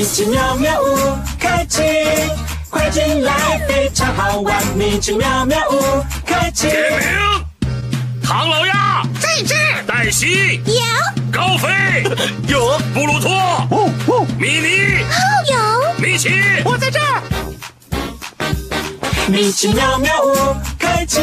米奇妙妙屋开启，快进来，非常好玩。米奇妙妙屋开启。点名，唐老鸭。在这儿。黛西。有。高飞。有。布鲁托。哦哦，米妮。有，米奇。我在这儿。米奇妙妙屋开启，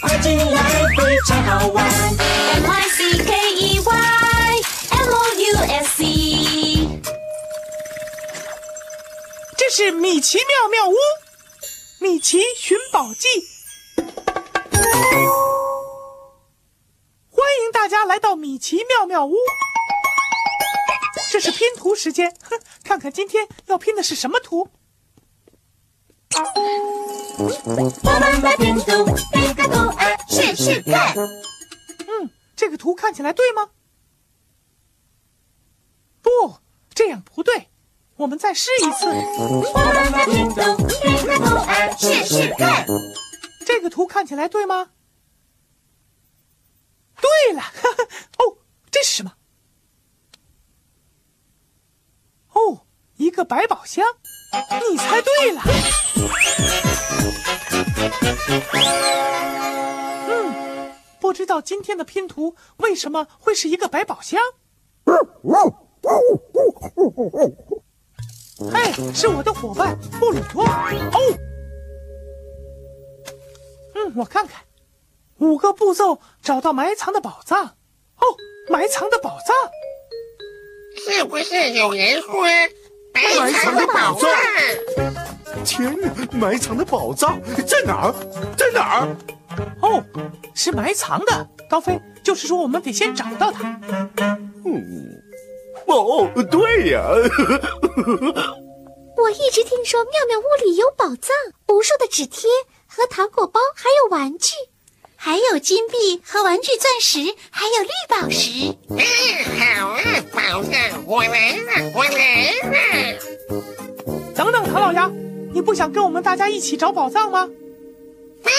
快进来，非常好玩。是米奇妙妙屋，米奇寻宝记。欢迎大家来到米奇妙妙屋。这是拼图时间，哼，看看今天要拼的是什么图。我们来拼图，拼个图案试试看。嗯，这个图看起来对吗？不，这样不对。我们再试一次。这个图看起来对吗？对了，哈哈，哦，这是什么？哦，一个百宝箱，你猜对了。嗯，不知道今天的拼图为什么会是一个百宝箱？嘿，是我的伙伴布鲁托。哦。嗯，我看看，五个步骤找到埋藏的宝藏。哦，埋藏的宝藏，是不是有人说埋藏的宝藏？天哪！埋藏的宝藏在哪儿？在哪儿？哦，是埋藏的。高飞，就是说我们得先找到它。哦，对呀，我一直听说妙妙屋里有宝藏，无数的纸贴和糖果包，还有玩具，还有金币和玩具钻石，还有绿宝石。嗯，好啊，宝藏，我来了，我来了。等等，唐老鸭，你不想跟我们大家一起找宝藏吗？啊，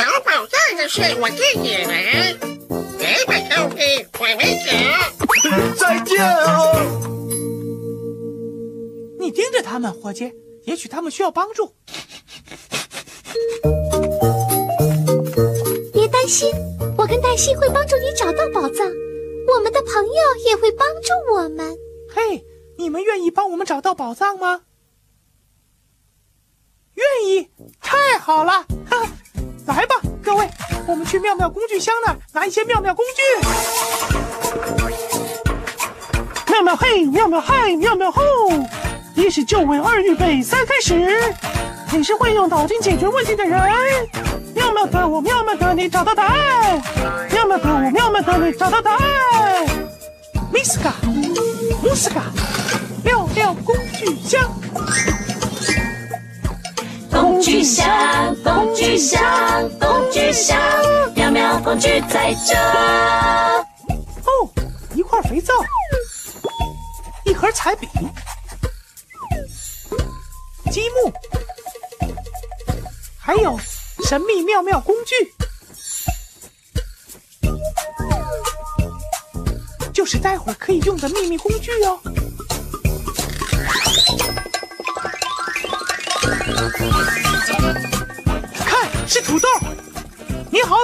找宝藏的事我自己来。来吧，高飞，我们走。再见啊！你盯着他们，伙计，也许他们需要帮助。别担心，我跟黛西会帮助你找到宝藏，我们的朋友也会帮助我们。嘿，你们愿意帮我们找到宝藏吗？愿意，太好了！哈哈，来吧，各位，我们去妙妙工具箱那拿一些妙妙工具。妙妙嘿，妙妙嗨，妙妙吼！一是就位，二预备，三开始。你是会用脑筋解决问题的人。妙妙的我，妙妙的你，找到答案。妙妙的我，妙妙的你，找到答案。Miss 嘎，姆斯嘎，妙妙工具箱。工具箱，工具箱，工具箱，妙妙工具在这。哦，一块肥皂，一盒彩笔，积木，还有神秘妙妙工具，就是待会儿可以用的秘密工具哦。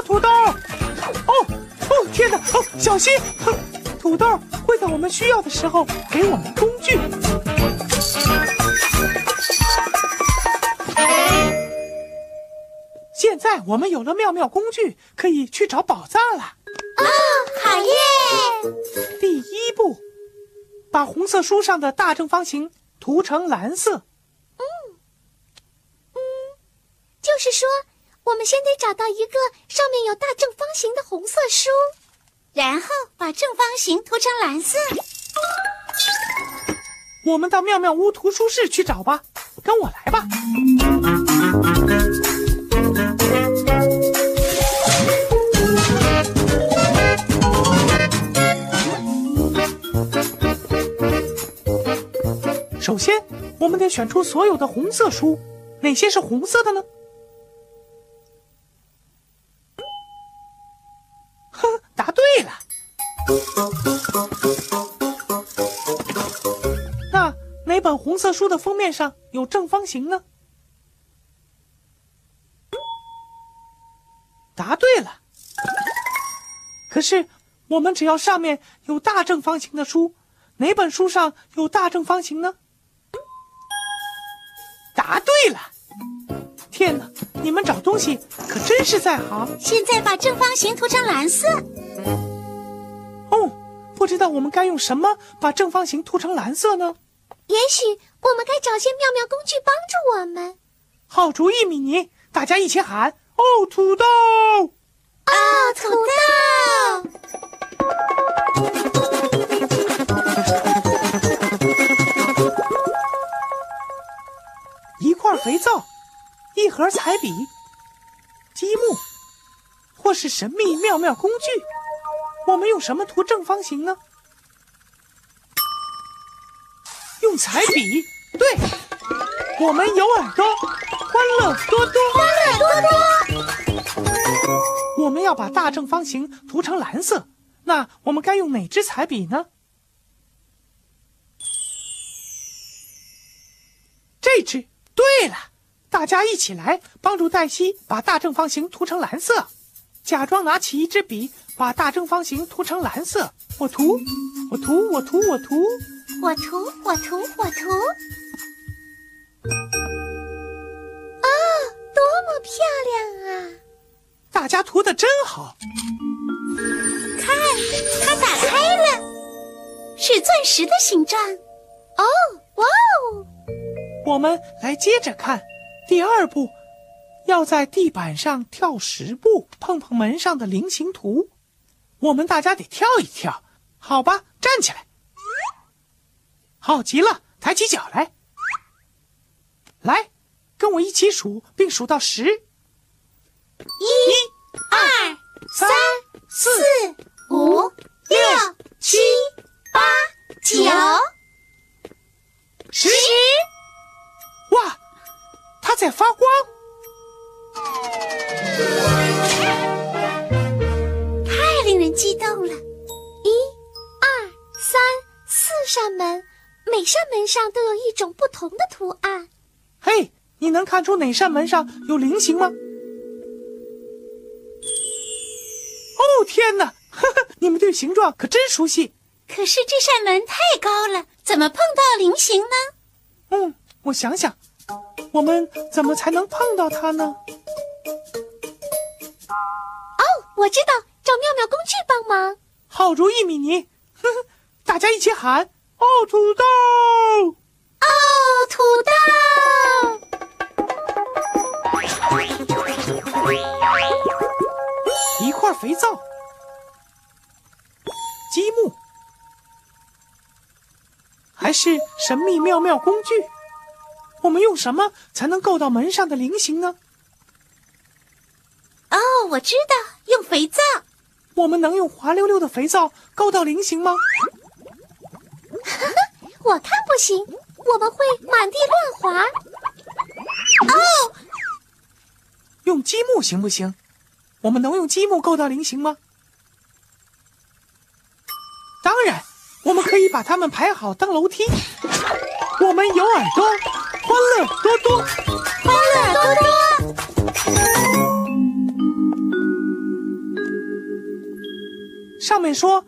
土豆！哦哦，天哪！哦，小心！土豆会在我们需要的时候给我们工具。现在我们有了妙妙工具，可以去找宝藏了。哦，好耶！第一步，把红色书上的大正方形涂成蓝色。嗯嗯，就是说。我们先得找到一个上面有大正方形的红色书，然后把正方形涂成蓝色。我们到妙妙屋图书室去找吧，跟我来吧。首先，我们得选出所有的红色书，哪些是红色的呢？本红色书的封面上有正方形呢？答对了。可是我们只要上面有大正方形的书，哪本书上有大正方形呢？答对了。天哪，你们找东西可真是在行。现在把正方形涂成蓝色。哦，不知道我们该用什么把正方形涂成蓝色呢？也许我们该找些妙妙工具帮助我们。好主意，米妮！大家一起喊：哦，土豆！哦，土豆！一块肥皂，一盒彩笔，积木，或是神秘妙妙工具。我们用什么涂正方形呢？用彩笔。对，我们有耳朵，欢乐多多。欢乐多多！我们要把大正方形涂成蓝色，那我们该用哪支彩笔呢？这支。对了，大家一起来帮助黛西把大正方形涂成蓝色。假装拿起一支笔，把大正方形涂成蓝色。我涂，我涂，我涂，我涂，我涂，我涂，我涂。哦，多么漂亮啊！大家涂的真好。看，它打开了，是钻石的形状。哦，哇哦！我们来接着看，第二步，要在地板上跳十步，碰碰门上的菱形图。我们大家得跳一跳，好吧？站起来，好极了，抬起脚来，来，跟我一起数，并数到十。一、二、三、四、五、六、七、八、九、十。哇，它在发光，门上都有一种不同的图案。嘿，你能看出哪扇门上有菱形吗？哦，天哪！呵呵，你们对形状可真熟悉。可是这扇门太高了，怎么碰到菱形呢？嗯。我想想，我们怎么才能碰到它呢？哦，我知道，找妙妙工具帮忙。好主意，米妮！呵呵，大家一起喊：哦，土豆！哦，土豆！一块肥皂，积木，还是神秘妙妙工具？我们用什么才能够到门上的菱形呢？哦，我知道，用肥皂。我们能用滑溜溜的肥皂够到菱形吗？我看不行，我们会满地乱滑。哦，用积木行不行？我们能用积木构造菱形吗？当然，我们可以把它们排好当楼梯。我们有耳朵。欢乐多多，欢乐多多。上面说，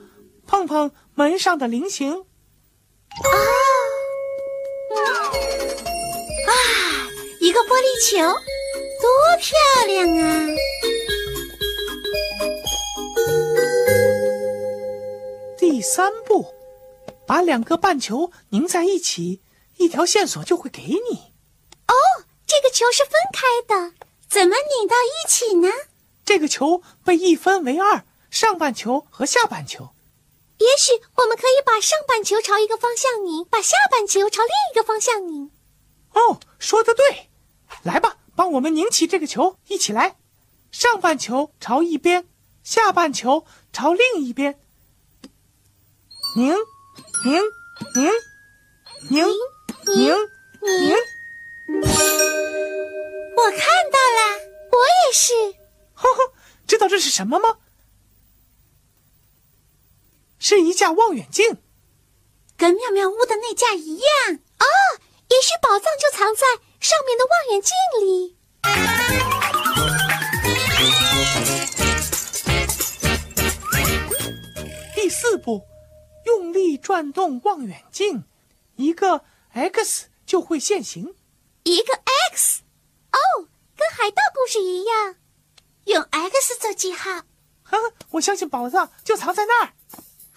碰碰门上的菱形。啊！啊！一个玻璃球，多多漂亮啊！第三步，把两个半球拧在一起，一条线索就会给你。哦，这个球是分开的，怎么拧到一起呢？这个球被一分为二，上半球和下半球。也许我们可以把上半球朝一个方向拧，把下半球朝另一个方向拧。哦，说的对，来吧，帮我们拧起这个球，一起来。上半球朝一边，下半球朝另一边。拧，拧，拧，拧，拧，拧。我看到了，我也是。呵呵，知道这是什么吗？是一架望远镜，跟妙妙屋的那架一样。哦，也许宝藏就藏在上面的望远镜里。第四步，用力转动望远镜，一个 X 就会现形。一个 X，哦，跟海盗故事一样，用 X 做记号。呵呵，我相信宝藏就藏在那儿。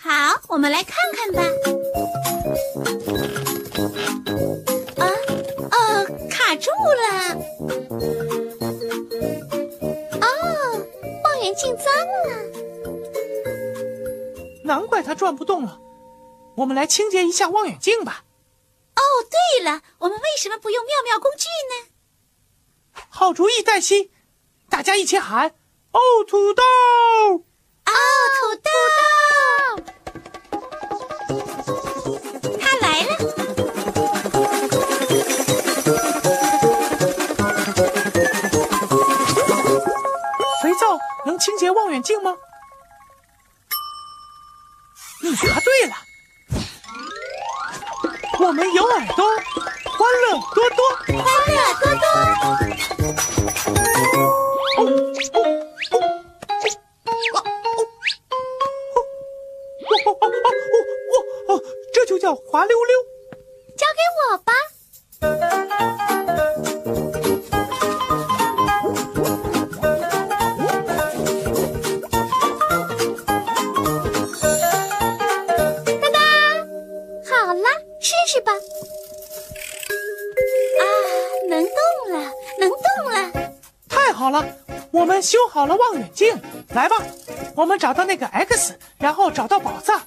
好，我们来看看吧。啊，呃，卡住了。哦，望远镜脏了。难怪它转不动了。我们来清洁一下望远镜吧。哦，对了，我们为什么不用妙妙工具呢？好主意，黛西！大家一起喊：“哦，土豆！哦，土们修好了望远镜。来吧，我们找到那个 X，然后找到宝藏。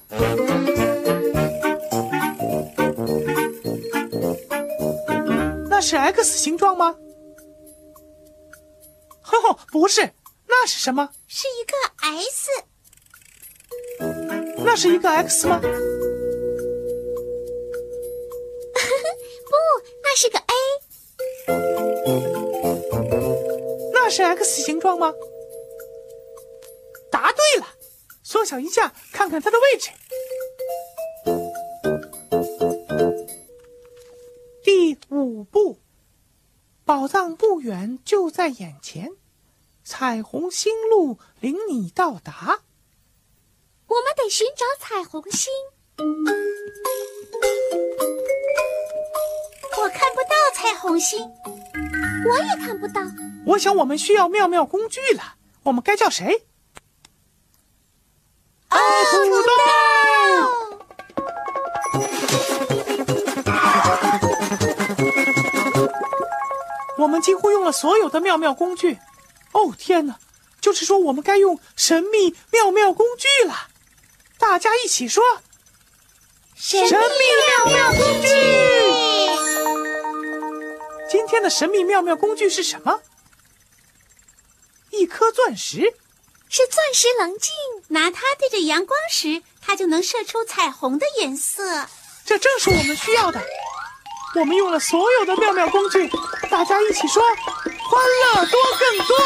那是 X 形状吗？呵呵，不是，那是什么？是一个 S，那是一个 X 吗？是 X 形状吗？答对了，缩小一下，看看它的位置。第五步，宝藏不远，就在眼前，彩虹星路领你到达。我们得寻找彩虹星。我看不到彩虹星，我也看不到。我想我们需要妙妙工具了，我们该叫谁？哦，土豆！我们几乎用了所有的妙妙工具。哦天哪！就是说我们该用神秘妙妙工具了。大家一起说：神秘妙妙工具！今天的神秘妙妙工具是什么？一颗钻石。是钻石棱镜，拿它对着阳光时，它就能射出彩虹的颜色。这正是我们需要的。我们用了所有的妙妙工具，大家一起说：欢乐多更多。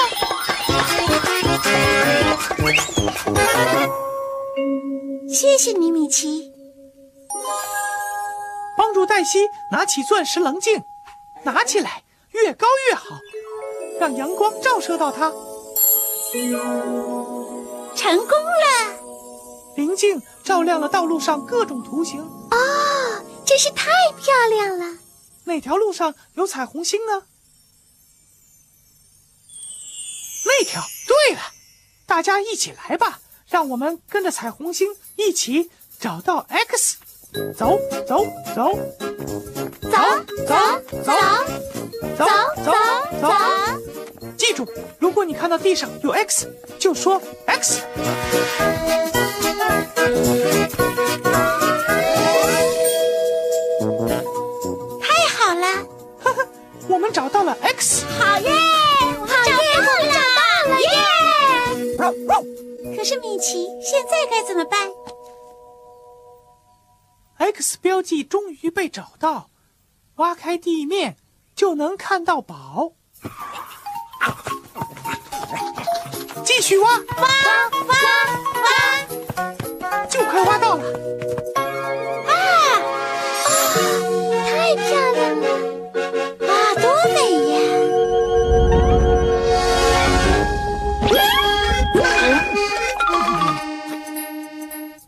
谢谢你，米奇。帮助黛西拿起钻石棱镜，拿起来越高越好，让阳光照射到它。成功了！棱镜照亮了道路上各种图形。哦，真是太漂亮了！哪条路上有彩虹星呢？那条。对了，大家一起来吧，让我们跟着彩虹星一起找到 X。走走走，走走走走走走走。记住，如果你看到地上有 X，就说 X。太好了，呵呵，我们找到了 X。好耶！好耶！我们找到了耶！可是米奇，现在该怎么办？X 标记终于被找到，挖开地面就能看到宝。继续挖，挖挖挖！就快挖到了。啊啊！太漂亮了！啊，多美呀！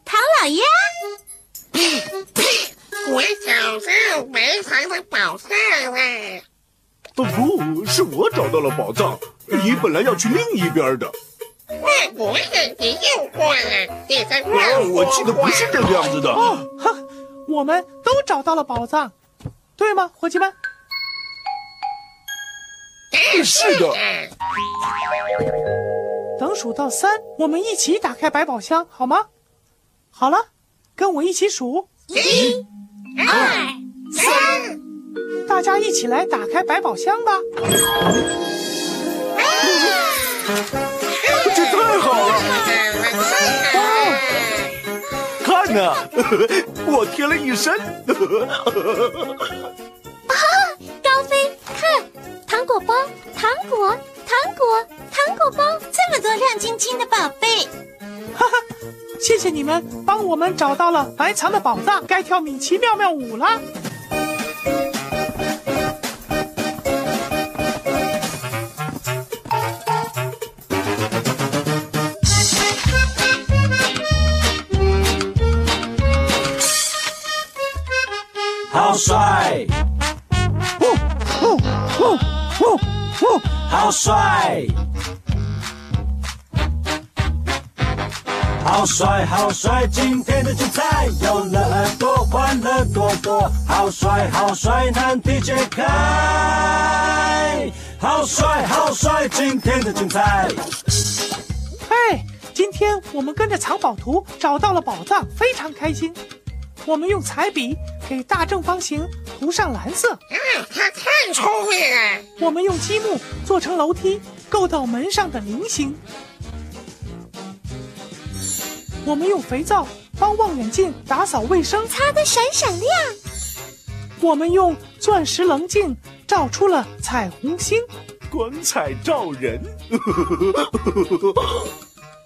唐老鸭，找到埋藏的宝藏了。不不，是我找到了宝藏，你本来要去另一边的。那我也没有过了，你在哦乱，我记得不是这个样子的。哦，哈，我们都找到了宝藏，对吗，伙计们？是的，等数到三，我们一起打开百宝箱，好吗？好了，跟我一起数，一、二、三。大家一起来打开百宝箱吧。这太好了！看呐，我贴了一身。啊高飞，看，糖果包，糖果，糖果，糖果包，这么多亮晶晶的宝贝。哈哈，谢谢你们帮我们找到了埋藏的宝藏，该跳米奇妙妙舞了。好帅，好帅，好帅！今天的精彩有了耳朵，欢乐多多。好帅，好帅，难题解开。好帅，好帅！今天的精彩。嘿，今天我们跟着藏宝图找到了宝藏，非常开心。我们用彩笔给大正方形涂上蓝色，啊，他太聪明了！我们用积木做成楼梯，够到门上的菱形。我们用肥皂帮望远镜打扫卫生，擦得闪闪亮。我们用钻石棱镜照出了彩虹星，光彩照人。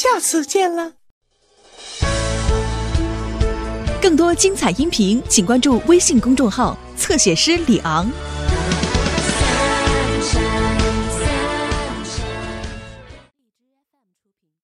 下次见了。更多精彩音频，请关注微信公众号“侧写师李昂”。